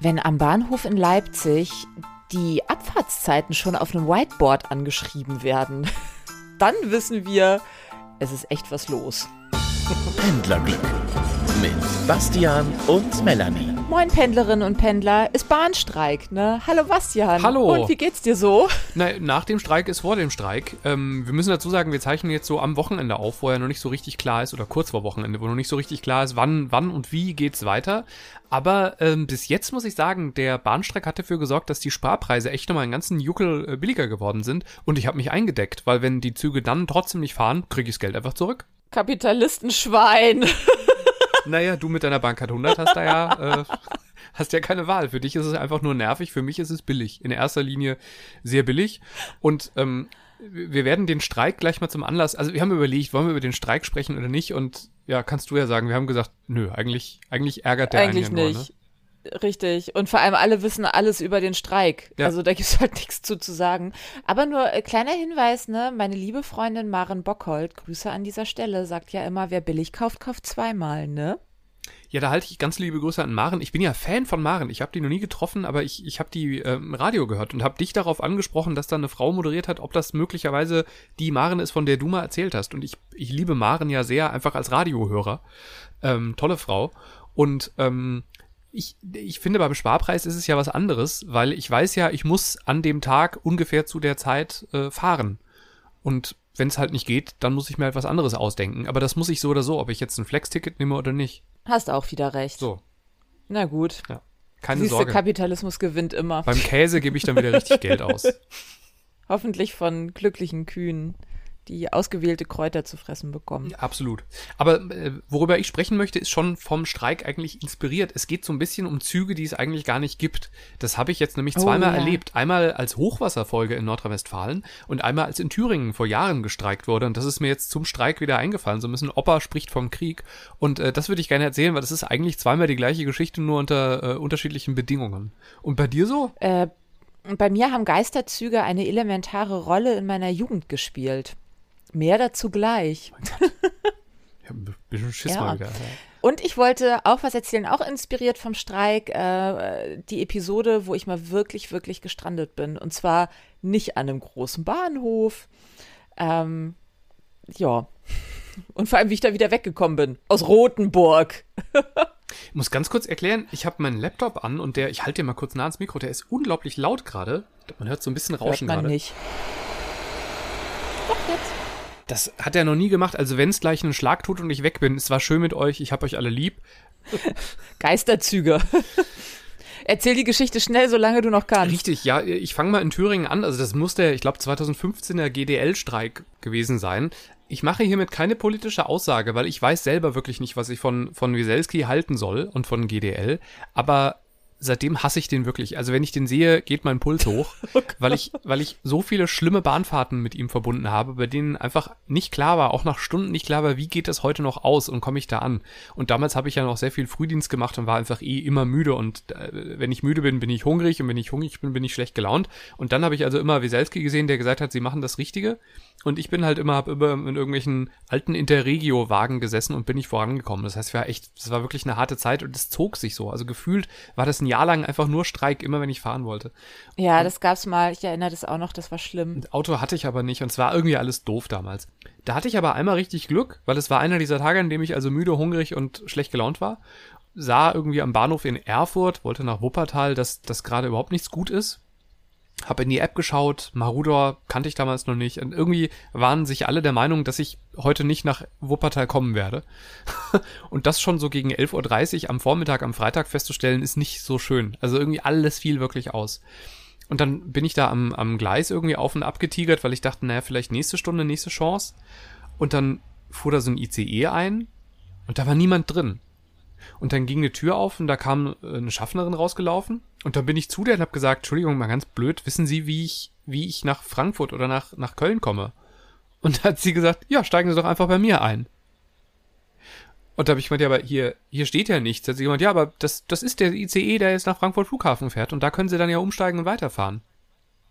wenn am Bahnhof in Leipzig die Abfahrtszeiten schon auf einem Whiteboard angeschrieben werden, dann wissen wir, es ist echt was los. Pendlerglück mit Bastian und Melanie. Moin Pendlerinnen und Pendler, ist Bahnstreik, ne? Hallo Bastian. Hallo. Und wie geht's dir so? Na, nach dem Streik ist vor dem Streik. Ähm, wir müssen dazu sagen, wir zeichnen jetzt so am Wochenende auf, wo ja noch nicht so richtig klar ist, oder kurz vor Wochenende, wo noch nicht so richtig klar ist, wann, wann und wie geht's weiter. Aber ähm, bis jetzt muss ich sagen, der Bahnstreik hat dafür gesorgt, dass die Sparpreise echt nochmal einen ganzen Juckel äh, billiger geworden sind. Und ich habe mich eingedeckt, weil wenn die Züge dann trotzdem nicht fahren, kriege ich das Geld einfach zurück. Kapitalistenschwein. Naja, du mit deiner Bankkarte 100 hast da ja, äh, hast ja keine Wahl. Für dich ist es einfach nur nervig, für mich ist es billig. In erster Linie sehr billig. Und ähm, wir werden den Streik gleich mal zum Anlass, also wir haben überlegt, wollen wir über den Streik sprechen oder nicht? Und ja, kannst du ja sagen, wir haben gesagt, nö, eigentlich, eigentlich ärgert der Eigentlich einen ja nicht. nur, ne? Richtig. Und vor allem alle wissen alles über den Streik. Ja. Also da gibt's halt nichts zu, zu sagen. Aber nur äh, kleiner Hinweis, ne? Meine liebe Freundin Maren Bockhold, Grüße an dieser Stelle, sagt ja immer, wer billig kauft, kauft zweimal, ne? Ja, da halte ich ganz liebe Grüße an Maren. Ich bin ja Fan von Maren. Ich habe die noch nie getroffen, aber ich, ich habe die äh, im Radio gehört und habe dich darauf angesprochen, dass da eine Frau moderiert hat, ob das möglicherweise die Maren ist, von der du mal erzählt hast. Und ich, ich liebe Maren ja sehr, einfach als Radiohörer. Ähm, tolle Frau. Und ähm, ich, ich finde, beim Sparpreis ist es ja was anderes, weil ich weiß ja, ich muss an dem Tag ungefähr zu der Zeit äh, fahren. Und wenn es halt nicht geht, dann muss ich mir halt was anderes ausdenken. Aber das muss ich so oder so, ob ich jetzt ein Flex-Ticket nehme oder nicht. Hast auch wieder recht. So, Na gut. ja. Keine Siehste, Sorge. Kapitalismus gewinnt immer. Beim Käse gebe ich dann wieder richtig Geld aus. Hoffentlich von glücklichen Kühen, die ausgewählte Kräuter zu fressen bekommen. Absolut. Aber äh, worüber ich sprechen möchte, ist schon vom Streik eigentlich inspiriert. Es geht so ein bisschen um Züge, die es eigentlich gar nicht gibt. Das habe ich jetzt nämlich Oh, zweimal ja. erlebt. Einmal als Hochwasserfolge in Nordrhein-Westfalen und einmal als in Thüringen vor Jahren gestreikt wurde. Und das ist mir jetzt zum Streik wieder eingefallen. So ein bisschen Opa spricht vom Krieg. Und äh, das würde ich gerne erzählen, weil das ist eigentlich zweimal die gleiche Geschichte, nur unter äh, unterschiedlichen Bedingungen. Und bei dir so? Äh, bei mir haben Geisterzüge eine elementare Rolle in meiner Jugend gespielt. Mehr dazu gleich. Ich habe ein bisschen Schiss Ja. mal wieder. Und ich wollte auch was erzählen, auch inspiriert vom Streik, äh, die Episode, wo ich mal wirklich, wirklich gestrandet bin. Und zwar nicht an einem großen Bahnhof. Ähm, ja. Und vor allem, wie ich da wieder weggekommen bin. Aus Rothenburg. Ich muss ganz kurz erklären, ich habe meinen Laptop an und der, ich halte den mal kurz nah ans Mikro, der ist unglaublich laut gerade. Man hört so ein bisschen Hört Rauschen man gerade. nicht. Doch, jetzt. Das hat er noch nie gemacht. Also wenn es gleich einen Schlag tut und ich weg bin, es war schön mit euch, ich hab euch alle lieb. Geisterzüge. Erzähl die Geschichte schnell, solange du noch kannst. Richtig, ja, ich fange mal in Thüringen an. Also das muss der, ich glaube 2015er GDL-Streik gewesen sein. Ich mache hiermit keine politische Aussage, weil ich weiß selber wirklich nicht, was ich von, von Wieselski halten soll und von GDL. Aber seitdem hasse ich den wirklich. Also wenn ich den sehe, geht mein Puls hoch, weil ich, weil ich so viele schlimme Bahnfahrten mit ihm verbunden habe, bei denen einfach nicht klar war, auch nach Stunden nicht klar war, wie geht das heute noch aus und komme ich da an. Und damals habe ich ja noch sehr viel Frühdienst gemacht und war einfach eh immer müde und äh, wenn ich müde bin, bin ich hungrig und wenn ich hungrig bin, bin ich schlecht gelaunt. Und dann habe ich also immer Wieselski gesehen, der gesagt hat, sie machen das Richtige. Und ich bin halt immer, habe immer in irgendwelchen alten Interregio-Wagen gesessen und bin nicht vorangekommen. Das heißt, es war echt, es war wirklich eine harte Zeit und es zog sich so. Also gefühlt war das ein Jahr lang einfach nur Streik, immer wenn ich fahren wollte. Ja, das gab's mal. Ich erinnere das auch noch. Das war schlimm. Auto hatte ich aber nicht und es war irgendwie alles doof damals. Da hatte ich aber einmal richtig Glück, weil es war einer dieser Tage, an dem ich also müde, hungrig und schlecht gelaunt war. Sah irgendwie am Bahnhof in Erfurt, wollte nach Wuppertal, dass das gerade überhaupt nichts gut ist. Hab in die App geschaut, Marudor kannte ich damals noch nicht. Und irgendwie waren sich alle der Meinung, dass ich heute nicht nach Wuppertal kommen werde. Und das schon so gegen 11.30 Uhr am Vormittag, am Freitag festzustellen, ist nicht so schön. Also irgendwie alles fiel wirklich aus. Und dann bin ich da am, am Gleis irgendwie auf und ab getigert, weil ich dachte, naja, vielleicht nächste Stunde, nächste Chance. Und dann fuhr da so ein ICE ein und da war niemand drin. Und dann ging eine Tür auf und da kam äh, eine Schaffnerin rausgelaufen. Und dann bin ich zu der und habe gesagt, Entschuldigung, mal ganz blöd, wissen Sie, wie ich, wie ich nach Frankfurt oder nach, nach Köln komme? Und da hat sie gesagt, ja, steigen Sie doch einfach bei mir ein. Und da habe ich gemeint, ja, aber hier, hier steht ja nichts. Da hat sie gemeint, ja, aber das, das ist der ICE, der jetzt nach Frankfurt Flughafen fährt. Und da können Sie dann ja umsteigen und weiterfahren.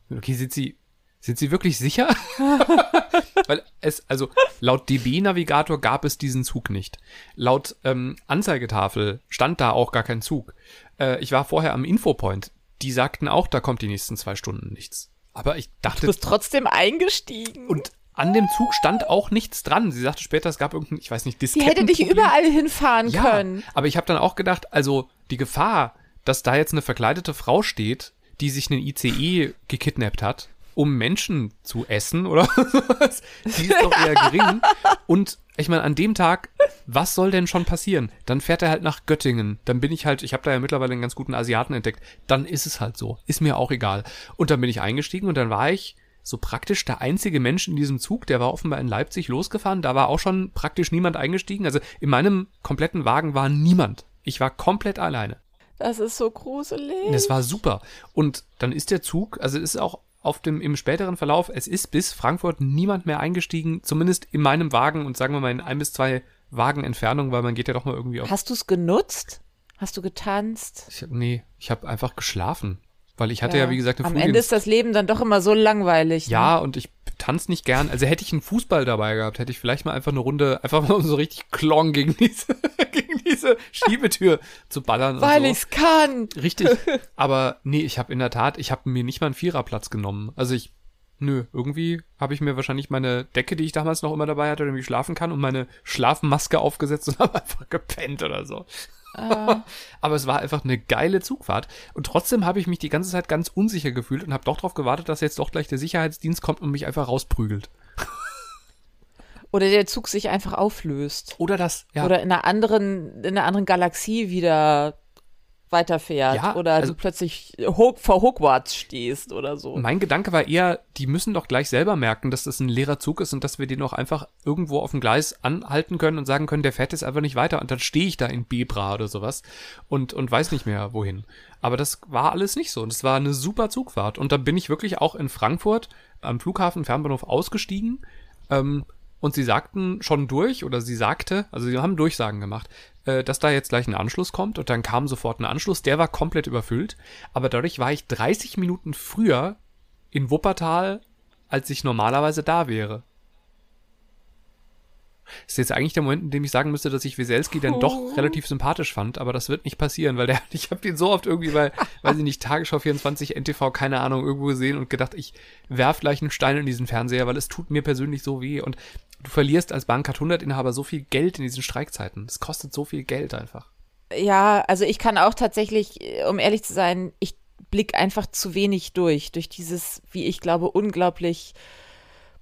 Okay, sind Sie, sind Sie wirklich sicher? Weil es, also laut DB-Navigator gab es diesen Zug nicht. Laut ähm, Anzeigetafel stand da auch gar kein Zug. Äh, ich war vorher am Infopoint. Die sagten auch, da kommt die nächsten zwei Stunden nichts. Aber ich dachte. Du bist trotzdem eingestiegen. Und an dem Zug stand auch nichts dran. Sie sagte später, es gab irgendein, ich weiß nicht, Die hätte dich überall hinfahren Ja, können. aber ich habe dann auch gedacht, also die Gefahr, dass da jetzt eine verkleidete Frau steht, die sich einen ICE gekidnappt hat, um Menschen zu essen oder sowas, die ist doch eher gering. Und ich meine, an dem Tag, was soll denn schon passieren? Dann fährt er halt nach Göttingen. Dann bin ich halt, ich habe da ja mittlerweile einen ganz guten Asiaten entdeckt. Dann ist es halt so. Ist mir auch egal. Und dann bin ich eingestiegen und dann war ich so praktisch der einzige Mensch in diesem Zug, der war offenbar in Leipzig losgefahren. Da war auch schon praktisch niemand eingestiegen. Also in meinem kompletten Wagen war niemand. Ich war komplett alleine. Das ist so gruselig. Das war super. Und dann ist der Zug, also es ist auch auf dem, im späteren Verlauf, es ist bis Frankfurt niemand mehr eingestiegen, zumindest in meinem Wagen und sagen wir mal in ein bis zwei Wagen Entfernung, weil man geht ja doch mal irgendwie auf. Hast du es genutzt? Hast du getanzt? Ich hab, nee, ich habe einfach geschlafen. Weil ich hatte ja, wie gesagt, eine Am Flugdienst- Ende ist das Leben dann doch immer so langweilig. ne? Ja, und ich tanze nicht gern. Also hätte ich einen Fußball dabei gehabt, hätte ich vielleicht mal einfach eine Runde, einfach mal so richtig klong gegen diese, gegen diese Schiebetür zu ballern. Weil so. ich's kann. Richtig. Aber nee, ich habe in der Tat, ich habe mir nicht mal einen Viererplatz genommen. Also ich, nö, irgendwie habe ich mir wahrscheinlich meine Decke, die ich damals noch immer dabei hatte, damit ich schlafen kann, und meine Schlafmaske aufgesetzt und habe einfach gepennt oder so. Aber es war einfach eine geile Zugfahrt. Und trotzdem habe ich mich die ganze Zeit ganz unsicher gefühlt und habe doch darauf gewartet, dass jetzt doch gleich der Sicherheitsdienst kommt und mich einfach rausprügelt. Oder der Zug sich einfach auflöst. Oder das, ja. Oder in einer anderen, in einer anderen Galaxie wieder weiterfährt. Ja, oder also- du plötzlich vor Hogwarts stehst oder so. Mein Gedanke war eher, die müssen doch gleich selber merken, dass das ein leerer Zug ist und dass wir den auch einfach irgendwo auf dem Gleis anhalten können und sagen können, der fährt jetzt einfach nicht weiter und dann stehe ich da in Bebra oder sowas und, und weiß nicht mehr wohin. Aber das war alles nicht so und es war eine super Zugfahrt und da bin ich wirklich auch in Frankfurt am Flughafen Fernbahnhof ausgestiegen ähm, und sie sagten schon durch, oder sie sagte, also sie haben Durchsagen gemacht, äh, dass da jetzt gleich ein Anschluss kommt und dann kam sofort ein Anschluss, der war komplett überfüllt, aber dadurch war ich 30 Minuten früher in Wuppertal, als ich normalerweise da wäre. Das ist jetzt eigentlich der Moment, in dem ich sagen müsste, dass ich Weselski dann doch relativ sympathisch fand, aber das wird nicht passieren, weil der, ich habe den so oft irgendwie bei, weiß ich nicht, Tagesschau 24, NTV, keine Ahnung, irgendwo gesehen und gedacht, ich werf gleich einen Stein in diesen Fernseher, weil es tut mir persönlich so weh. Und du verlierst als Bahncard 100 Inhaber so viel Geld in diesen Streikzeiten. Es kostet so viel Geld einfach. Ja, also ich kann auch tatsächlich, äh, um ehrlich zu sein, ich blick einfach zu wenig durch, durch dieses, wie ich glaube, unglaublich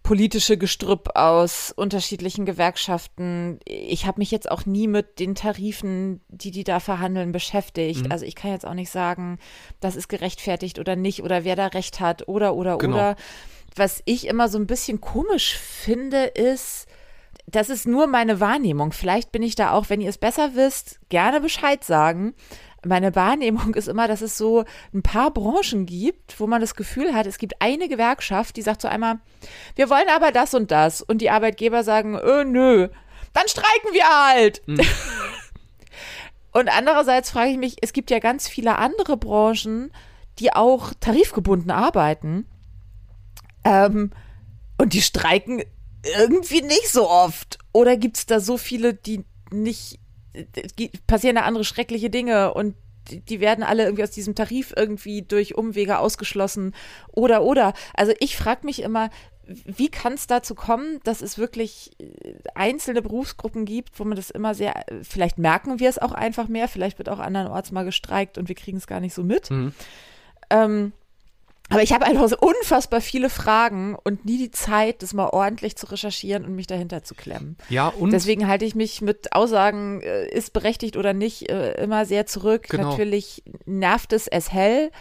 politische Gestrüpp aus unterschiedlichen Gewerkschaften. Ich habe mich jetzt auch nie mit den Tarifen, die die da verhandeln, beschäftigt. Also ich kann jetzt auch nicht sagen, das ist gerechtfertigt oder nicht oder wer da recht hat oder oder Genau. oder. Was ich immer so ein bisschen komisch finde, ist, das ist nur meine Wahrnehmung. Vielleicht bin ich da auch, wenn ihr es besser wisst, gerne Bescheid sagen. Meine Wahrnehmung ist immer, dass es so ein paar Branchen gibt, wo man das Gefühl hat, es gibt eine Gewerkschaft, die sagt so einmal, wir wollen aber das und das. Und die Arbeitgeber sagen, äh, nö, dann streiken wir halt. Und andererseits frage ich mich, es gibt ja ganz viele andere Branchen, die auch tarifgebunden arbeiten. Ähm, und die streiken irgendwie nicht so oft. Oder gibt es da so viele, die nicht, die, passieren da andere schreckliche Dinge und die, werden alle irgendwie aus diesem Tarif irgendwie durch Umwege ausgeschlossen oder oder. Also ich frage mich immer, wie kann es dazu kommen, dass es wirklich äh, einzelne Berufsgruppen gibt, wo man das immer sehr, vielleicht merken wir es auch einfach mehr, vielleicht wird auch andernorts mal gestreikt und wir kriegen es gar nicht so mit. Ähm, aber ich habe einfach so unfassbar viele Fragen und nie die Zeit, das mal ordentlich zu recherchieren und mich dahinter zu klemmen. Ja, und Deswegen halte ich mich mit Aussagen, äh, ist berechtigt oder nicht, äh, immer sehr zurück. Genau. Natürlich nervt es es hell,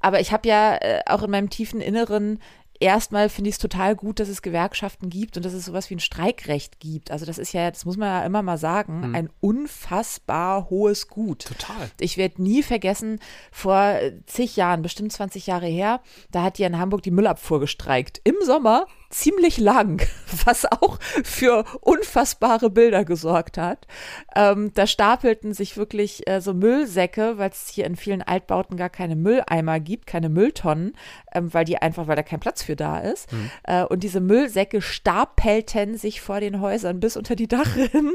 aber ich habe ja äh, auch in meinem tiefen Inneren erstmal finde ich es total gut, dass es Gewerkschaften gibt und dass es sowas wie ein Streikrecht gibt. Also das ist ja, das muss man ja immer mal sagen, ein unfassbar hohes Gut. total. Ich werde nie vergessen, vor zig Jahren, bestimmt 20 Jahre her, da hat hier in Hamburg die Müllabfuhr gestreikt. Im Sommer ziemlich lang, was auch für unfassbare Bilder gesorgt hat. Ähm, da stapelten sich wirklich äh, so Müllsäcke, weil es hier in vielen Altbauten gar keine Mülleimer gibt, keine Mülltonnen, ähm, weil die einfach, weil da kein Platz für da ist. Äh, und diese Müllsäcke stapelten sich vor den Häusern bis unter die Dachrinnen.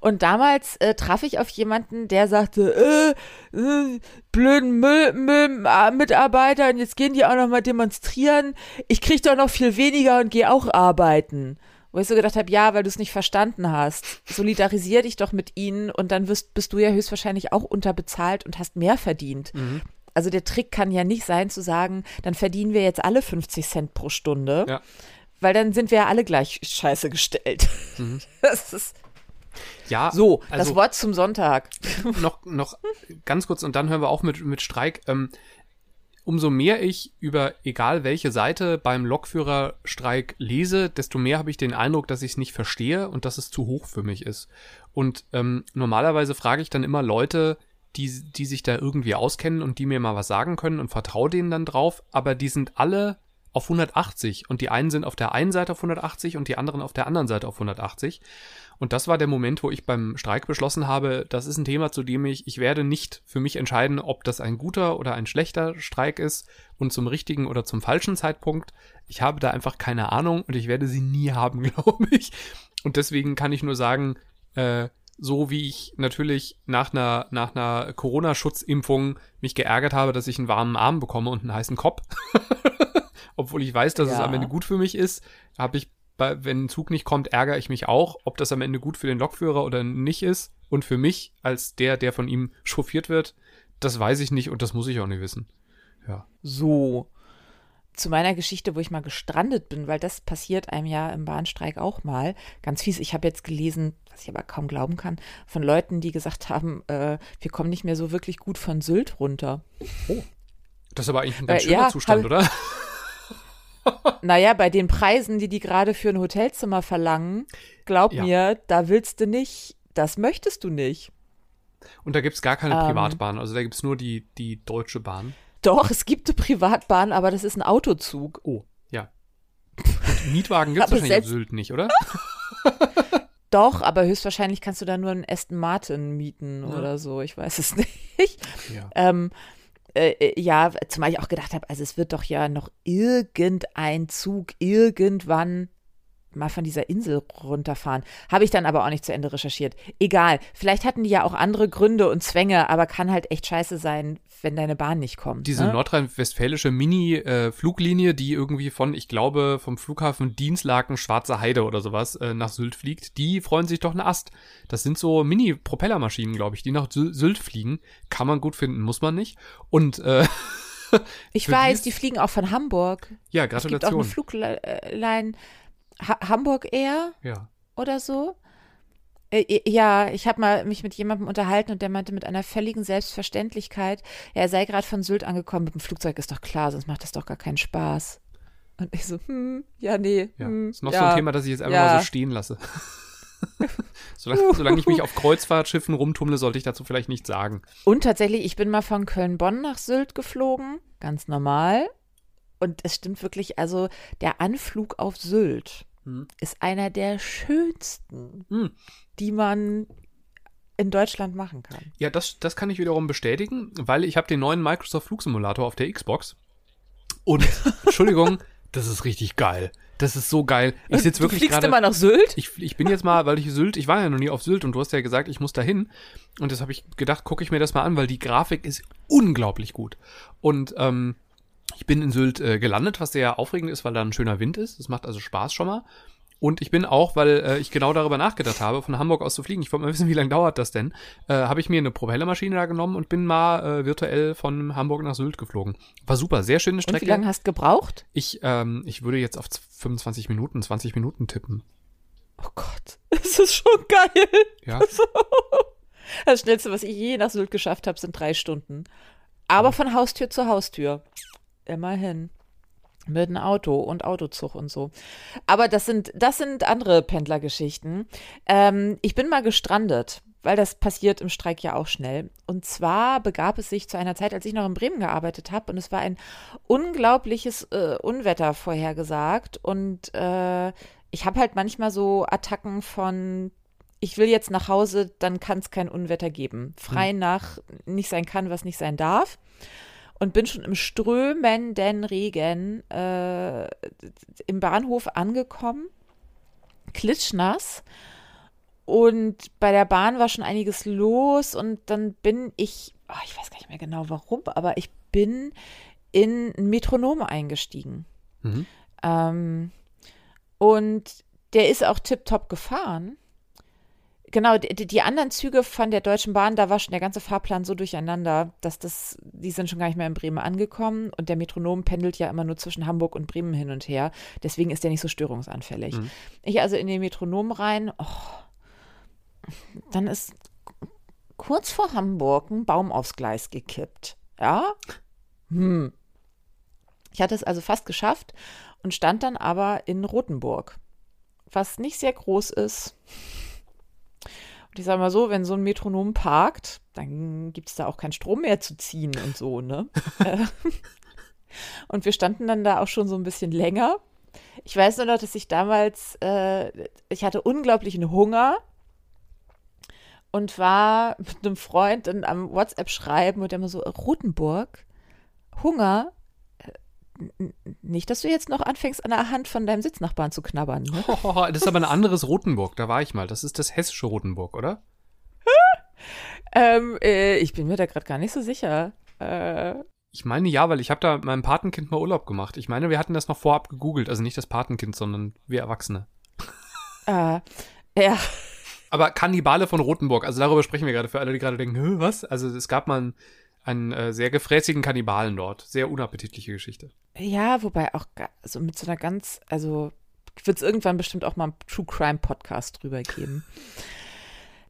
Und damals äh, traf ich auf jemanden, der sagte, äh, äh, blöden Müll, Müll, äh, Mitarbeiter, und jetzt gehen die auch noch mal demonstrieren. Ich krieg doch noch viel weniger und gehe auch arbeiten. Wo ich so gedacht habe, ja, weil du es nicht verstanden hast. Solidarisier dich doch mit ihnen und dann wirst, bist du ja höchstwahrscheinlich auch unterbezahlt und hast mehr verdient. Mhm. Also der Trick kann ja nicht sein zu sagen, dann verdienen wir jetzt alle 50 Cent pro Stunde, Ja. weil dann sind wir ja alle gleich scheiße gestellt. Das ist Ja, so, das also Wort zum Sonntag. noch, noch ganz kurz und dann hören wir auch mit, mit Streik. Ähm, umso mehr ich über egal welche Seite beim Lokführerstreik lese, desto mehr habe ich den Eindruck, dass ich es nicht verstehe und dass es zu hoch für mich ist. Und ähm, normalerweise frage ich dann immer Leute, die, die sich da irgendwie auskennen und die mir mal was sagen können und vertraue denen dann drauf, aber die sind alle auf 180 und die einen sind auf der einen Seite auf 180 und die anderen auf der anderen Seite auf 180. Und das war der Moment, wo ich beim Streik beschlossen habe, das ist ein Thema, zu dem ich, ich werde nicht für mich entscheiden, ob das ein guter oder ein schlechter Streik ist und zum richtigen oder zum falschen Zeitpunkt. Ich habe da einfach keine Ahnung und ich werde sie nie haben, glaube ich. Und deswegen kann ich nur sagen, äh, so wie ich natürlich nach einer, nach einer Corona-Schutzimpfung mich geärgert habe, dass ich einen warmen Arm bekomme und einen heißen Kopf, obwohl ich weiß, dass es Ja. am Ende gut für mich ist, habe ich bei, wenn ein Zug nicht kommt, ärgere ich mich auch, ob das am Ende gut für den Lokführer oder nicht ist. Und für mich, als der, der von ihm chauffiert wird, das weiß ich nicht und das muss ich auch nicht wissen. Ja. So. Zu meiner Geschichte, wo ich mal gestrandet bin, weil das passiert einem ja im Bahnstreik auch mal. Ganz fies. Ich habe jetzt gelesen, was ich aber kaum glauben kann, von Leuten, die gesagt haben, äh, wir kommen nicht mehr so wirklich gut von Sylt runter. Das ist aber eigentlich ein ganz schöner ja, Zustand, oder? Naja, bei den Preisen, die die gerade für ein Hotelzimmer verlangen, glaub Ja. mir, da willst du nicht, das möchtest du nicht. Und da gibt's gar keine Ähm. Privatbahn, also da gibt's nur die, die Deutsche Bahn. Doch, es gibt eine Privatbahn, aber das ist ein Autozug. Oh, ja. Und Mietwagen gibt's Aber wahrscheinlich auf selbst- Sylt nicht, oder? Doch, aber höchstwahrscheinlich kannst du da nur einen Aston Martin mieten Ja. oder so. Ich weiß es nicht. Ja. Ähm, äh, äh, ja, zumal ich auch gedacht habe, also es wird doch ja noch irgendein Zug irgendwann mal von dieser Insel runterfahren. Habe ich dann aber auch nicht zu Ende recherchiert. Egal, vielleicht hatten die ja auch andere Gründe und Zwänge, aber kann halt echt scheiße sein, wenn deine Bahn nicht kommt. Diese ne? nordrhein-westfälische Mini-Fluglinie, die irgendwie von, ich glaube, vom Flughafen Dienstlaken Schwarze Heide oder sowas äh, nach Sylt fliegt, die freuen sich doch einen Ast. Das sind so Mini-Propellermaschinen, glaube ich, die nach Sy Sylt fliegen. Kann man gut finden, muss man nicht. Und äh, Ich weiß, die die fliegen auch von Hamburg. ja, Es gibt auch eine Gratulation. Flugline ha Hamburg Air Ja. oder so. Äh, Ja, ich habe mal mich mit jemandem unterhalten und der meinte mit einer völligen Selbstverständlichkeit, er sei gerade von Sylt angekommen mit dem Flugzeug, ist doch klar, sonst macht das doch gar keinen Spaß. Und ich so, hm, ja, nee. Ja, hm, ist noch ja. so ein Thema, das ich jetzt einfach Ja. mal so stehen lasse. solange, solange ich mich auf Kreuzfahrtschiffen rumtummle, sollte ich dazu vielleicht nichts sagen. Und tatsächlich, ich bin mal von Köln-Bonn nach Sylt geflogen, ganz normal. Und es stimmt wirklich, also der Anflug auf Sylt Hm. ist einer der schönsten, Hm. die man in Deutschland machen kann. Ja, das, das kann ich wiederum bestätigen, weil ich habe den neuen Microsoft Flugsimulator auf der Xbox. Und, Entschuldigung, das ist richtig geil. Das ist so geil. Ich sitze du wirklich fliegst gerade. immer nach Sylt? Ich, ich bin jetzt mal, weil ich Sylt, ich war ja noch nie auf Sylt und du hast ja gesagt, ich muss da hin. Und das habe ich gedacht, gucke ich mir das mal an, weil die Grafik ist unglaublich gut. Und ähm, ich bin in Sylt äh, gelandet, was sehr aufregend ist, weil da ein schöner Wind ist. Das macht also Spaß schon mal. Und ich bin auch, weil äh, ich genau darüber nachgedacht habe, von Hamburg aus zu fliegen. Ich wollte mal wissen, wie lange dauert das denn? Äh, habe ich mir eine Propellermaschine da genommen und bin mal äh, virtuell von Hamburg nach Sylt geflogen. War super, sehr schöne Und Strecke. wie lange hast du gebraucht? ich, ähm, ich würde jetzt auf 25 Minuten, 20 Minuten tippen. Oh Gott, das ist schon geil. Ja. Das Schnellste, was ich je nach Sylt geschafft habe, sind drei Stunden. Aber von Haustür zu Haustür. Immerhin. Mit einem Auto und Autozug und so. Aber das sind, das sind andere Pendlergeschichten. Ähm, ich bin mal gestrandet, weil das passiert im Streik ja auch schnell. Und zwar begab es sich zu einer Zeit, als ich noch in Bremen gearbeitet habe und es war ein unglaubliches äh, Unwetter vorhergesagt. Und äh, ich habe halt manchmal so Attacken von ich will jetzt nach Hause, dann kann es kein Unwetter geben. Frei nach nicht sein kann, was nicht sein darf. Und bin schon im strömenden Regen äh, im Bahnhof angekommen, klitschnass und bei der Bahn war schon einiges los und dann bin ich, oh, ich weiß gar nicht mehr genau warum, aber ich bin in ein Metronom eingestiegen. Mhm. Ähm, und der ist auch tiptop gefahren. Genau, die, die, anderen Züge von der Deutschen Bahn, da war schon der ganze Fahrplan so durcheinander, dass das, die sind schon gar nicht mehr in Bremen angekommen und der Metronom pendelt ja immer nur zwischen Hamburg und Bremen hin und her. Deswegen ist der nicht so störungsanfällig. Mhm. Ich also in den Metronom rein, oh, dann ist kurz vor Hamburg ein Baum aufs Gleis gekippt. Ja? Hm. Ich hatte es also fast geschafft und stand dann aber in Rothenburg, was nicht sehr groß ist. Und ich sage mal so, wenn so ein Metronom parkt, dann gibt es da auch keinen Strom mehr zu ziehen und so, ne? Äh, und wir standen dann da auch schon so ein bisschen länger. Ich weiß nur noch, dass ich damals, äh, ich hatte unglaublichen Hunger und war mit einem Freund dann am WhatsApp schreiben und der immer so, Rotenburg, Hunger, nicht, dass du jetzt noch anfängst, an der Hand von deinem Sitznachbarn zu knabbern. Ne? Oh, das ist aber ein anderes Rotenburg, da war ich mal. Das ist das hessische Rotenburg, oder? ähm, äh, ich bin mir da gerade gar nicht so sicher. Äh, ich meine ja, weil ich habe da mit meinem Patenkind mal Urlaub gemacht. Ich meine, wir hatten das noch vorab gegoogelt. Also nicht das Patenkind, sondern wir Erwachsene. Äh, ja. Aber Kannibale von Rotenburg, also darüber sprechen wir gerade für alle, die gerade denken, was? Also es gab mal ein einen äh, sehr gefräßigen Kannibalen dort. Sehr unappetitliche Geschichte. Ja, wobei auch also mit so einer ganz, also wird es irgendwann bestimmt auch mal einen True Crime Podcast drüber geben.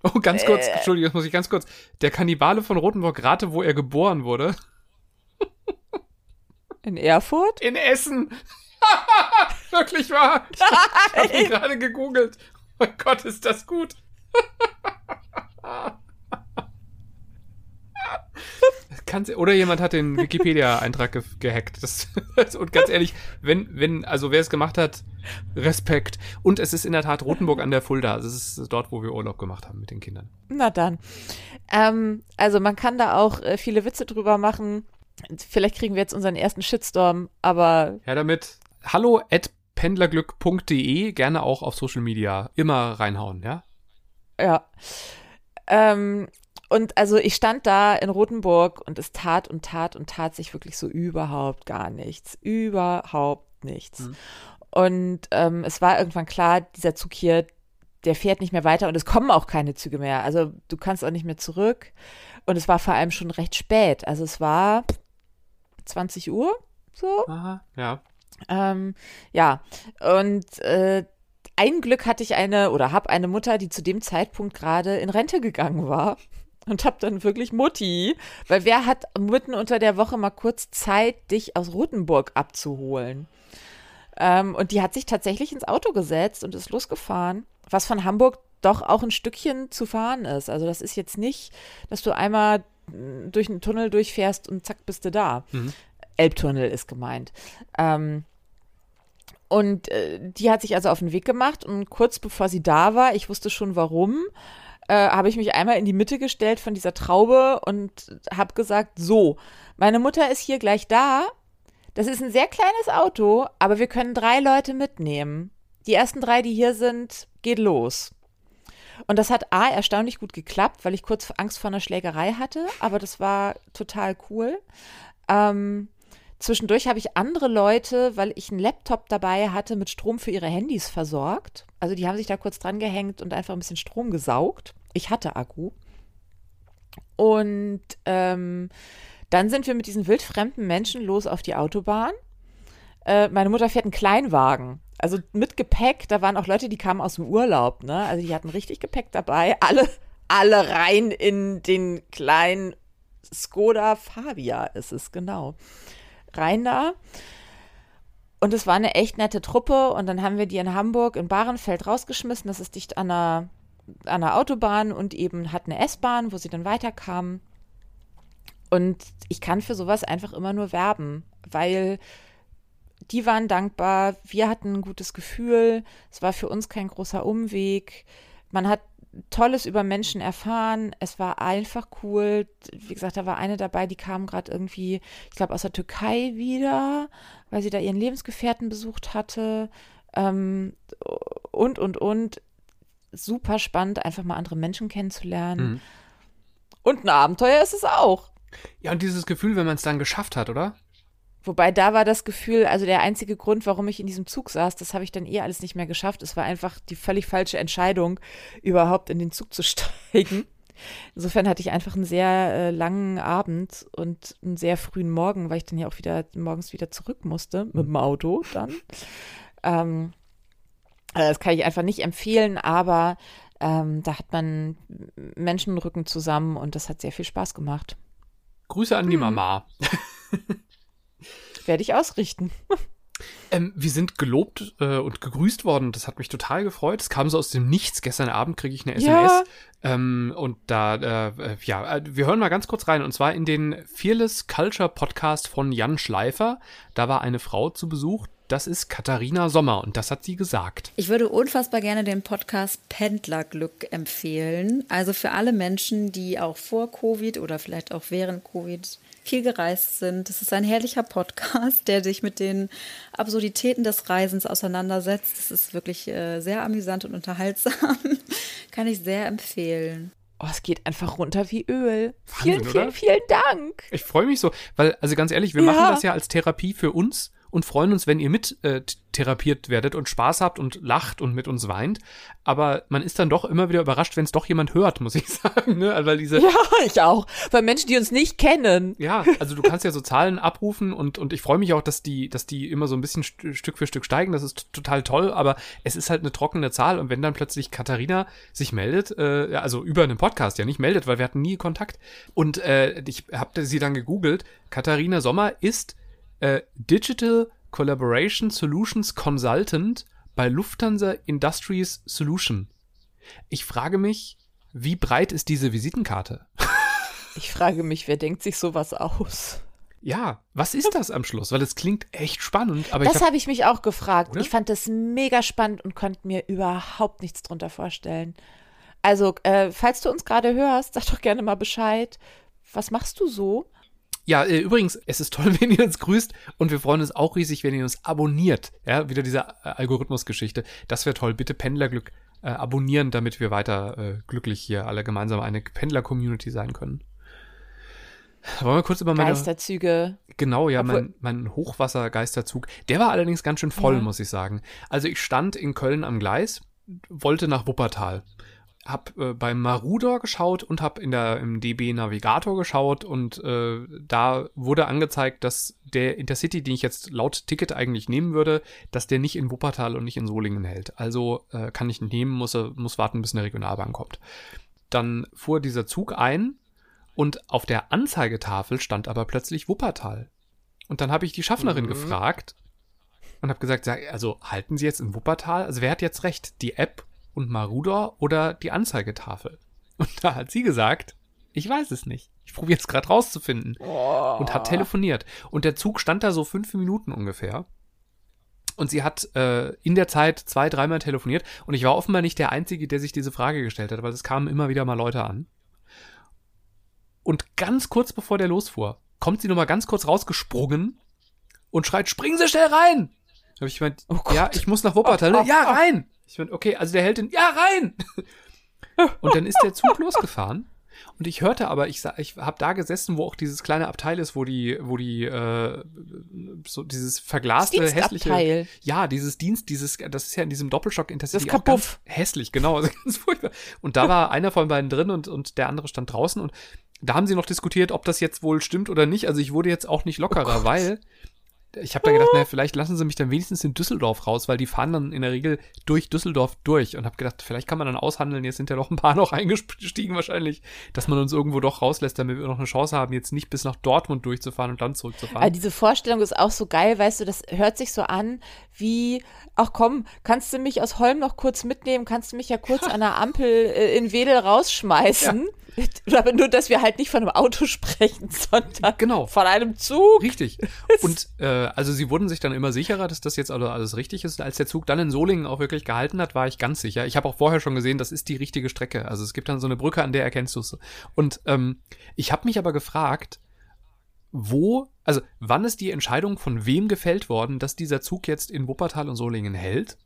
Oh, ganz kurz, äh, Entschuldigung, das muss ich ganz kurz. Der Kannibale von Rotenburg, rate, wo er geboren wurde. In Erfurt? In Essen. Wirklich wahr. Ich habe ihn gerade gegoogelt. Oh Gott, ist das gut. Kannst, oder jemand hat den Wikipedia-Eintrag ge gehackt. Das, und ganz ehrlich, wenn, wenn, also wer es gemacht hat, Respekt. Und es ist in der Tat Rothenburg an der Fulda. Also es ist dort, wo wir Urlaub gemacht haben mit den Kindern. Na dann. Ähm, also man kann da auch äh, viele Witze drüber machen. Vielleicht kriegen wir jetzt unseren ersten Shitstorm, aber. Ja, damit. Hallo at pendlerglück.de, gerne auch auf Social Media. Immer reinhauen, ja? Ja. Ähm, und also ich stand da in Rothenburg und es tat und tat und tat sich wirklich so überhaupt gar nichts. Überhaupt nichts. Mhm. Und ähm, es war irgendwann klar, dieser Zug hier, der fährt nicht mehr weiter und es kommen auch keine Züge mehr. Also du kannst auch nicht mehr zurück. Und es war vor allem schon recht spät. Also es war 20 Uhr so. Aha, ja. Ähm, ja, und äh, ein Glück hatte ich eine oder habe eine Mutter, die zu dem Zeitpunkt gerade in Rente gegangen war und hab dann wirklich Mutti, weil wer hat mitten unter der Woche mal kurz Zeit, dich aus Rotenburg abzuholen? Ähm, und die hat sich tatsächlich ins Auto gesetzt und ist losgefahren, was von Hamburg doch auch ein Stückchen zu fahren ist. Also das ist jetzt nicht, dass du einmal durch einen Tunnel durchfährst und zack bist du da. Mhm. Elbtunnel ist gemeint. Ähm, und äh, die hat sich also auf den Weg gemacht und kurz bevor sie da war, ich wusste schon warum, äh, habe ich mich einmal in die Mitte gestellt von dieser Traube und habe gesagt, so, meine Mutter ist hier gleich da. Das ist ein sehr kleines Auto, aber wir können drei Leute mitnehmen. Die ersten drei, die hier sind, geht los. Und das hat A, erstaunlich gut geklappt, weil ich kurz Angst vor einer Schlägerei hatte, aber das war total cool. Ähm, zwischendurch habe ich andere Leute, weil ich einen Laptop dabei hatte, mit Strom für ihre Handys versorgt. Also die haben sich da kurz dran gehängt und einfach ein bisschen Strom gesaugt. Ich hatte Akku. Und ähm, dann sind wir mit diesen wildfremden Menschen los auf die Autobahn. Äh, meine Mutter fährt einen Kleinwagen. Also mit Gepäck, da waren auch Leute, die kamen aus dem Urlaub, ne? Also die hatten richtig Gepäck dabei. Alle, alle rein in den kleinen Skoda Fabia ist es, genau. Rein da. Und es war eine echt nette Truppe. Und dann haben wir die in Hamburg in Bahrenfeld rausgeschmissen. Das ist dicht an der an der Autobahn und eben hat eine S-Bahn, wo sie dann weiterkam. Und ich kann für sowas einfach immer nur werben, weil die waren dankbar, wir hatten ein gutes Gefühl, es war für uns kein großer Umweg. Man hat Tolles über Menschen erfahren. Es war einfach cool. Wie gesagt, da war eine dabei, die kam gerade irgendwie, ich glaube, aus der Türkei wieder, weil sie da ihren Lebensgefährten besucht hatte. Ähm, und, und, und super spannend, einfach mal andere Menschen kennenzulernen. Mhm. Und ein Abenteuer ist es auch. Ja, und dieses Gefühl, wenn man es dann geschafft hat, oder? Wobei da war das Gefühl, also der einzige Grund, warum ich in diesem Zug saß, das habe ich dann eh alles nicht mehr geschafft. Es war einfach die völlig falsche Entscheidung, überhaupt in den Zug zu steigen. Insofern hatte ich einfach einen sehr äh, langen Abend und einen sehr frühen Morgen, weil ich dann ja auch wieder morgens wieder zurück musste, mit dem Auto dann. Ähm, das kann ich einfach nicht empfehlen, aber ähm, da hat man Menschenrücken zusammen und das hat sehr viel Spaß gemacht. Grüße an die hm. Mama. Werde ich ausrichten. Ähm, wir sind gelobt äh, und gegrüßt worden. Das hat mich total gefreut. Es kam so aus dem Nichts. Gestern Abend kriege ich eine SMS. Ja. Ähm, und da, äh, ja, äh, wir hören mal ganz kurz rein. Und zwar in den Fearless Culture Podcast von Jan Schleifer. Da war eine Frau zu Besuch. Das ist Katharina Sommer und das hat sie gesagt. Ich würde unfassbar gerne den Podcast Pendlerglück empfehlen. Also für alle Menschen, die auch vor Covid oder vielleicht auch während Covid viel gereist sind. Es ist ein herrlicher Podcast, der sich mit den Absurditäten des Reisens auseinandersetzt. Es ist wirklich äh, sehr amüsant und unterhaltsam. Kann ich sehr empfehlen. Oh, es geht einfach runter wie Öl. Wahnsinn, vielen, vielen, vielen Dank. Ich freue mich so, weil, also ganz ehrlich, wir ja. machen das ja als Therapie für uns und freuen uns, wenn ihr mit äh, therapiert werdet und Spaß habt und lacht und mit uns weint. Aber man ist dann doch immer wieder überrascht, wenn es doch jemand hört, muss ich sagen. Ne? Weil diese, ja, ich auch. Weil Menschen, die uns nicht kennen. Ja, also du kannst ja so Zahlen abrufen und, und ich freue mich auch, dass die, dass die immer so ein bisschen st Stück für Stück steigen. Das ist total toll, aber es ist halt eine trockene Zahl. Und wenn dann plötzlich Katharina sich meldet, äh, also über einen Podcast ja nicht meldet, weil wir hatten nie Kontakt. Und äh, ich habe sie dann gegoogelt. Katharina Sommer ist äh, Digital Collaboration Solutions Consultant bei Lufthansa Industries Solution. Ich frage mich, wie breit ist diese Visitenkarte? ich frage mich, wer denkt sich sowas aus? Ja, was ist das am Schluss? Weil es klingt echt spannend. Aber das habe hab ich mich auch gefragt. Oder? Ich fand das mega spannend und konnte mir überhaupt nichts drunter vorstellen. Also, äh, falls du uns gerade hörst, sag doch gerne mal Bescheid. Was machst du so? Ja, äh, übrigens, es ist toll, wenn ihr uns grüßt und wir freuen uns auch riesig, wenn ihr uns abonniert. Ja, wieder diese äh, Algorithmusgeschichte. Das wäre toll. Bitte Pendlerglück äh, abonnieren, damit wir weiter äh, glücklich hier alle gemeinsam eine Pendler-Community sein können. Wollen wir kurz über meine Geisterzüge. Genau, ja, mein, mein Hochwassergeisterzug. Der war allerdings ganz schön voll, ja. muss ich sagen. Also ich stand in Köln am Gleis, wollte nach Wuppertal hab äh, beim Marudor geschaut und hab in der im DB Navigator geschaut und äh, da wurde angezeigt, dass der Intercity, den ich jetzt laut Ticket eigentlich nehmen würde, dass der nicht in Wuppertal und nicht in Solingen hält. Also äh, kann ich nehmen, muss muss warten, bis eine Regionalbahn kommt. Dann fuhr dieser Zug ein und auf der Anzeigetafel stand aber plötzlich Wuppertal. Und dann habe ich die Schaffnerin mhm. gefragt und habe gesagt, also halten Sie jetzt in Wuppertal? Also wer hat jetzt recht? Die App und Marudor oder die Anzeigetafel? Und da hat sie gesagt, ich weiß es nicht. Ich probiere es gerade rauszufinden. Oh. Und hat telefoniert. Und der Zug stand da so fünf Minuten ungefähr. Und sie hat äh, in der Zeit zwei, dreimal telefoniert. Und ich war offenbar nicht der Einzige, der sich diese Frage gestellt hat, weil es kamen immer wieder mal Leute an. Und ganz kurz bevor der losfuhr, kommt sie nochmal ganz kurz rausgesprungen und schreit, springen Sie schnell rein! Da habe ich gemeint, oh ja, ich muss nach Wuppertal. Oh, oh, ja, rein! Ich meine, okay, also der hält den, ja, rein! Und dann ist der Zug losgefahren. Und ich hörte aber, ich, ich habe da gesessen, wo auch dieses kleine Abteil ist, wo die, wo die, äh, so dieses verglaste, hässliche. Ja, dieses Dienst, dieses, das ist ja in diesem Doppelschock Intercity das ganz hässlich, genau, also ganz furchtbar. Und da war einer von beiden drin und, und der andere stand draußen und da haben sie noch diskutiert, ob das jetzt wohl stimmt oder nicht. Also ich wurde jetzt auch nicht lockerer, oh weil ich habe dann gedacht, naja, vielleicht lassen sie mich dann wenigstens in Düsseldorf raus, weil die fahren dann in der Regel durch Düsseldorf durch und habe gedacht, vielleicht kann man dann aushandeln, jetzt sind ja noch ein paar noch eingestiegen wahrscheinlich, dass man uns irgendwo doch rauslässt, damit wir noch eine Chance haben, jetzt nicht bis nach Dortmund durchzufahren und dann zurückzufahren. Aber diese Vorstellung ist auch so geil, weißt du, das hört sich so an wie, ach komm, kannst du mich aus Holm noch kurz mitnehmen, kannst du mich ja kurz an der Ampel äh, in Wedel rausschmeißen. Ja. Aber nur, dass wir halt nicht von einem Auto sprechen, sondern genau. von einem Zug. Richtig. Und äh, also sie wurden sich dann immer sicherer, dass das jetzt alles richtig ist. Als der Zug dann in Solingen auch wirklich gehalten hat, war ich ganz sicher. Ich habe auch vorher schon gesehen, das ist die richtige Strecke. Also es gibt dann so eine Brücke, an der erkennst du es. Und ähm, ich habe mich aber gefragt, wo, also wann ist die Entscheidung von wem gefällt worden, dass dieser Zug jetzt in Wuppertal und Solingen hält?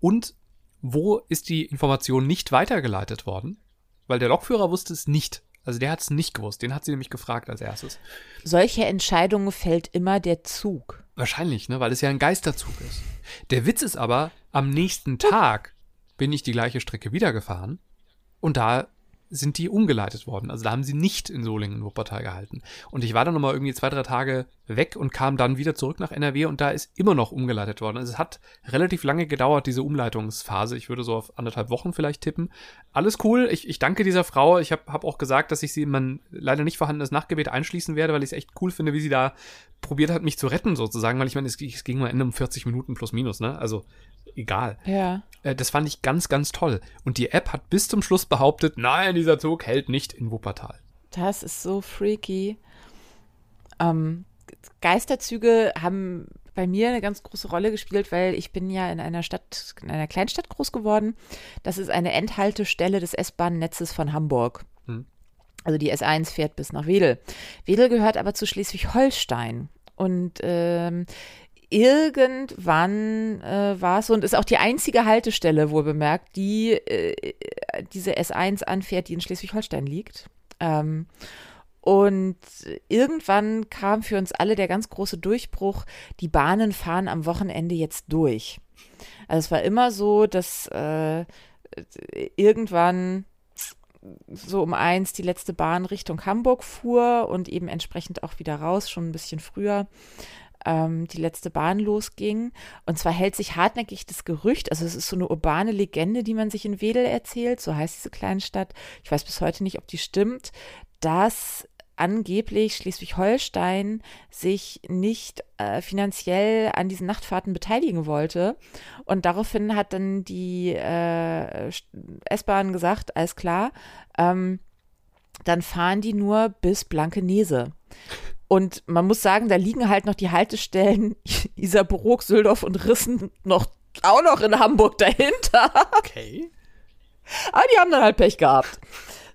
Und wo ist die Information nicht weitergeleitet worden? Weil der Lokführer wusste es nicht. Also der hat es nicht gewusst. Den hat sie nämlich gefragt als erstes. Solche Entscheidungen fällt immer der Zug. Wahrscheinlich, ne? Weil es ja ein Geisterzug ist. Der Witz ist aber, am nächsten Tag bin ich die gleiche Strecke wieder gefahren und da sind die umgeleitet worden. Also da haben sie nicht in Solingen Wuppertal gehalten. Und ich war dann nochmal irgendwie zwei, drei Tage weg und kam dann wieder zurück nach NRW und da ist immer noch umgeleitet worden. Also es hat relativ lange gedauert, diese Umleitungsphase. Ich würde so auf anderthalb Wochen vielleicht tippen. Alles cool. Ich, ich danke dieser Frau. Ich habe hab auch gesagt, dass ich sie in mein leider nicht vorhandenes Nachtgebet einschließen werde, weil ich es echt cool finde, wie sie da probiert hat, mich zu retten sozusagen. Weil ich meine, es, es ging am Ende um 40 Minuten plus minus, ne? Also egal. Ja. Äh, das fand ich ganz, ganz toll. Und die App hat bis zum Schluss behauptet, nein, dieser Zug hält nicht in Wuppertal. Das ist so freaky. Ähm, Geisterzüge haben bei mir eine ganz große Rolle gespielt, weil ich bin ja in einer Stadt, in einer Kleinstadt groß geworden. Das ist eine Endhaltestelle des S-Bahn-Netzes von Hamburg. Hm. Also die S1 fährt bis nach Wedel. Wedel gehört aber zu Schleswig-Holstein. Und ähm, irgendwann äh, war es so und ist auch die einzige Haltestelle, wohl bemerkt, die äh, diese S1 anfährt, die in Schleswig-Holstein liegt. Ähm, und irgendwann kam für uns alle der ganz große Durchbruch, die Bahnen fahren am Wochenende jetzt durch. Also es war immer so, dass äh, irgendwann so um eins die letzte Bahn Richtung Hamburg fuhr und eben entsprechend auch wieder raus, schon ein bisschen früher ähm, die letzte Bahn losging. Und zwar hält sich hartnäckig das Gerücht, also es ist so eine urbane Legende, die man sich in Wedel erzählt, so heißt diese Kleinstadt. Ich weiß bis heute nicht, ob die stimmt, dass angeblich Schleswig-Holstein sich nicht äh, finanziell an diesen Nachtfahrten beteiligen wollte. Und daraufhin hat dann die äh, S-Bahn gesagt, alles klar, ähm, dann fahren die nur bis Blankenese. Und man muss sagen, da liegen halt noch die Haltestellen Isarburg, Süldorf und Rissen noch auch noch in Hamburg dahinter. Okay. Aber die haben dann halt Pech gehabt.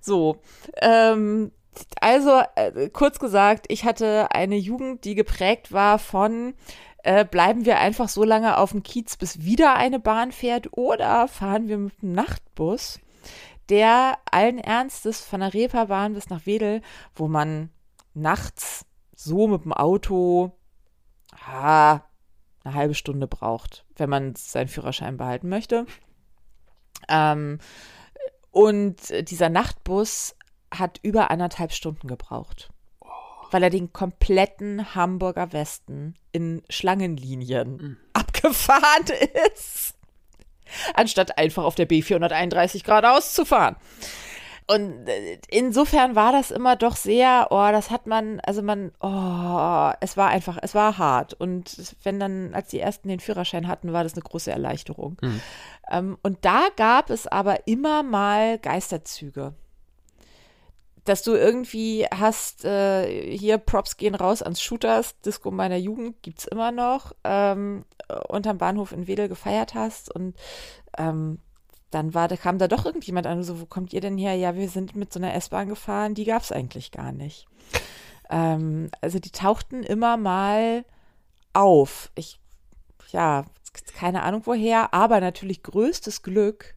So, ähm, also äh, kurz gesagt, ich hatte eine Jugend, die geprägt war von äh, bleiben wir einfach so lange auf dem Kiez, bis wieder eine Bahn fährt oder fahren wir mit dem Nachtbus, der allen Ernstes von der Reeperbahn bis nach Wedel, wo man nachts so mit dem Auto ah, eine halbe Stunde braucht, wenn man seinen Führerschein behalten möchte. Ähm, und dieser Nachtbus hat über anderthalb Stunden gebraucht, weil er den kompletten Hamburger Westen in Schlangenlinien mhm. abgefahren ist, anstatt einfach auf der B431 geradeaus zu fahren. Und äh, insofern war das immer doch sehr, oh, das hat man, also man, oh, es war einfach, es war hart. Und wenn dann, als die ersten den Führerschein hatten, war das eine große Erleichterung. Mhm. Ähm, und da gab es aber immer mal Geisterzüge. Dass du irgendwie hast, äh, hier Props gehen raus ans Shooters, Disco meiner Jugend gibt's immer noch, ähm, unterm Bahnhof in Wedel gefeiert hast und ähm, dann war, da kam da doch irgendjemand an, so, wo kommt ihr denn her? Ja, wir sind mit so einer S-Bahn gefahren, die gab es eigentlich gar nicht. ähm, also die tauchten immer mal auf. Ich, ja, keine Ahnung woher, aber natürlich größtes Glück,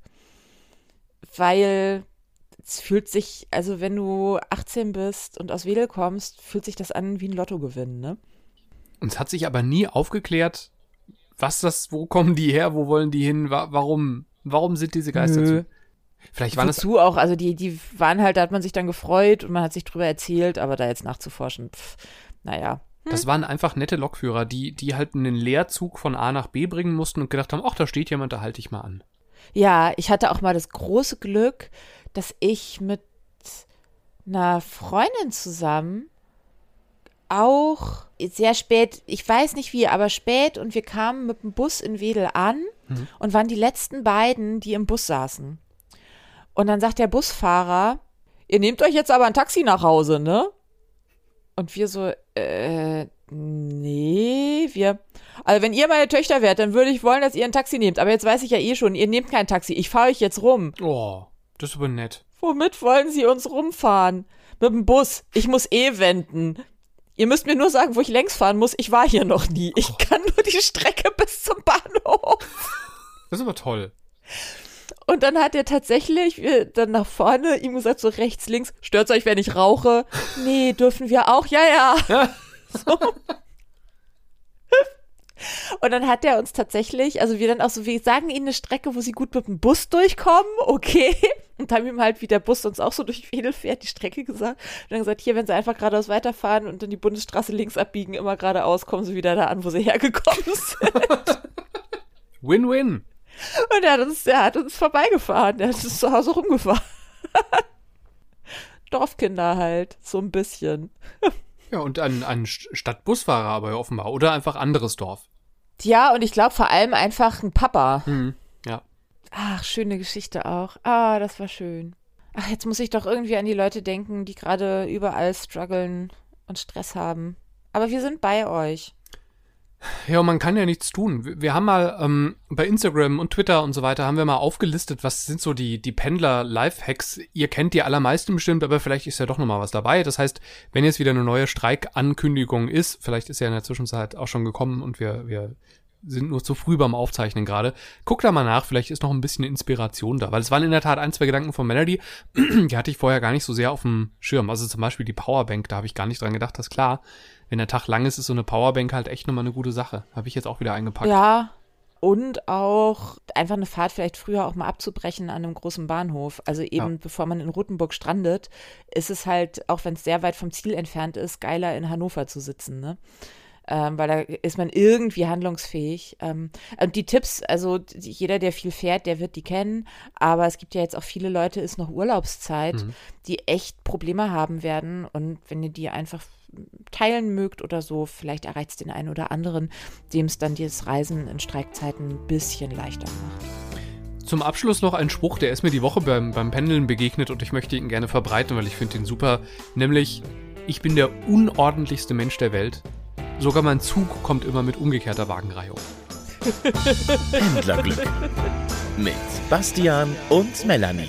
weil es fühlt sich, also wenn du 18 bist und aus Wedel kommst, fühlt sich das an wie ein Lottogewinn, ne? Und es hat sich aber nie aufgeklärt, was das, wo kommen die her, wo wollen die hin, wa warum Warum sind diese Geister Nö. zu? Vielleicht waren Wozu das auch, also die, die waren halt, da hat man sich dann gefreut und man hat sich drüber erzählt, aber da jetzt nachzuforschen, pff, naja. Das waren einfach nette Lokführer, die, die halt einen Leerzug von A nach B bringen mussten und gedacht haben, ach, da steht jemand, da halte ich mal an. Ja, ich hatte auch mal das große Glück, dass ich mit einer Freundin zusammen auch sehr spät, ich weiß nicht wie, aber spät und wir kamen mit dem Bus in Wedel an mhm. und waren die letzten beiden, die im Bus saßen. Und dann sagt der Busfahrer, ihr nehmt euch jetzt aber ein Taxi nach Hause, ne? Und wir so, äh, nee, wir, also wenn ihr meine Töchter wärt, dann würde ich wollen, dass ihr ein Taxi nehmt. Aber jetzt weiß ich ja eh schon, ihr nehmt kein Taxi. Ich fahre euch jetzt rum. Oh, das ist aber nett. Womit wollen sie uns rumfahren? Mit dem Bus. Ich muss eh wenden. Ihr müsst mir nur sagen, wo ich längs fahren muss. Ich war hier noch nie. Ich oh. kann nur die Strecke bis zum Bahnhof. Das ist aber toll. Und dann hat er tatsächlich äh, dann nach vorne ihm gesagt, so rechts, links, stört's euch, wenn ich rauche? Nee, dürfen wir auch? Ja, ja. So. Und dann hat er uns tatsächlich, also wir dann auch so, wir sagen ihnen eine Strecke, wo sie gut mit dem Bus durchkommen, okay. Und haben ihm halt, wie der Bus uns auch so durch Wedel fährt, die Strecke gesagt. Und dann gesagt, hier, wenn sie einfach geradeaus weiterfahren und dann die Bundesstraße links abbiegen, immer geradeaus, kommen sie wieder da an, wo sie hergekommen sind. Win-win. Und er hat uns, er hat uns vorbeigefahren, er hat uns zu Hause rumgefahren. Dorfkinder halt, so ein bisschen. Ja, und ein, ein Stadtbusfahrer aber offenbar. Oder einfach anderes Dorf. Ja, und ich glaube vor allem einfach ein Papa. Hm, ja. Ach, schöne Geschichte auch. Ah, das war schön. Ach, jetzt muss ich doch irgendwie an die Leute denken, die gerade überall strugglen und Stress haben. Aber wir sind bei euch. Ja, man kann ja nichts tun. Wir haben mal ähm, bei Instagram und Twitter und so weiter haben wir mal aufgelistet, was sind so die, die Pendler-Life-Hacks. Ihr kennt die allermeisten bestimmt, aber vielleicht ist ja doch nochmal was dabei. Das heißt, wenn jetzt wieder eine neue Streikankündigung ist, vielleicht ist ja in der Zwischenzeit auch schon gekommen und wir, wir sind nur zu früh beim Aufzeichnen gerade. Guck da mal nach, vielleicht ist noch ein bisschen Inspiration da, weil es waren in der Tat ein, zwei Gedanken von Melody, die hatte ich vorher gar nicht so sehr auf dem Schirm. Also zum Beispiel die Powerbank, da habe ich gar nicht dran gedacht, das ist klar wenn der Tag lang ist, ist so eine Powerbank halt echt nochmal eine gute Sache. Habe ich jetzt auch wieder eingepackt. Ja, und auch einfach eine Fahrt vielleicht früher auch mal abzubrechen an einem großen Bahnhof. Also eben ja. bevor man in Rothenburg strandet, ist es halt, auch wenn es sehr weit vom Ziel entfernt ist, geiler in Hannover zu sitzen, ne? Ähm, weil da ist man irgendwie handlungsfähig. Ähm, und die Tipps, also jeder, der viel fährt, der wird die kennen, aber es gibt ja jetzt auch viele Leute, ist noch Urlaubszeit, mhm. die echt Probleme haben werden und wenn ihr die einfach teilen mögt oder so, vielleicht erreicht es den einen oder anderen, dem es dann dieses Reisen in Streikzeiten ein bisschen leichter macht. Zum Abschluss noch ein Spruch, der ist mir die Woche beim, beim Pendeln begegnet und ich möchte ihn gerne verbreiten, weil ich finde ihn super. Nämlich, ich bin der unordentlichste Mensch der Welt. Sogar mein Zug kommt immer mit umgekehrter Wagenreihung. Pendlerglück mit Bastian und Melanie.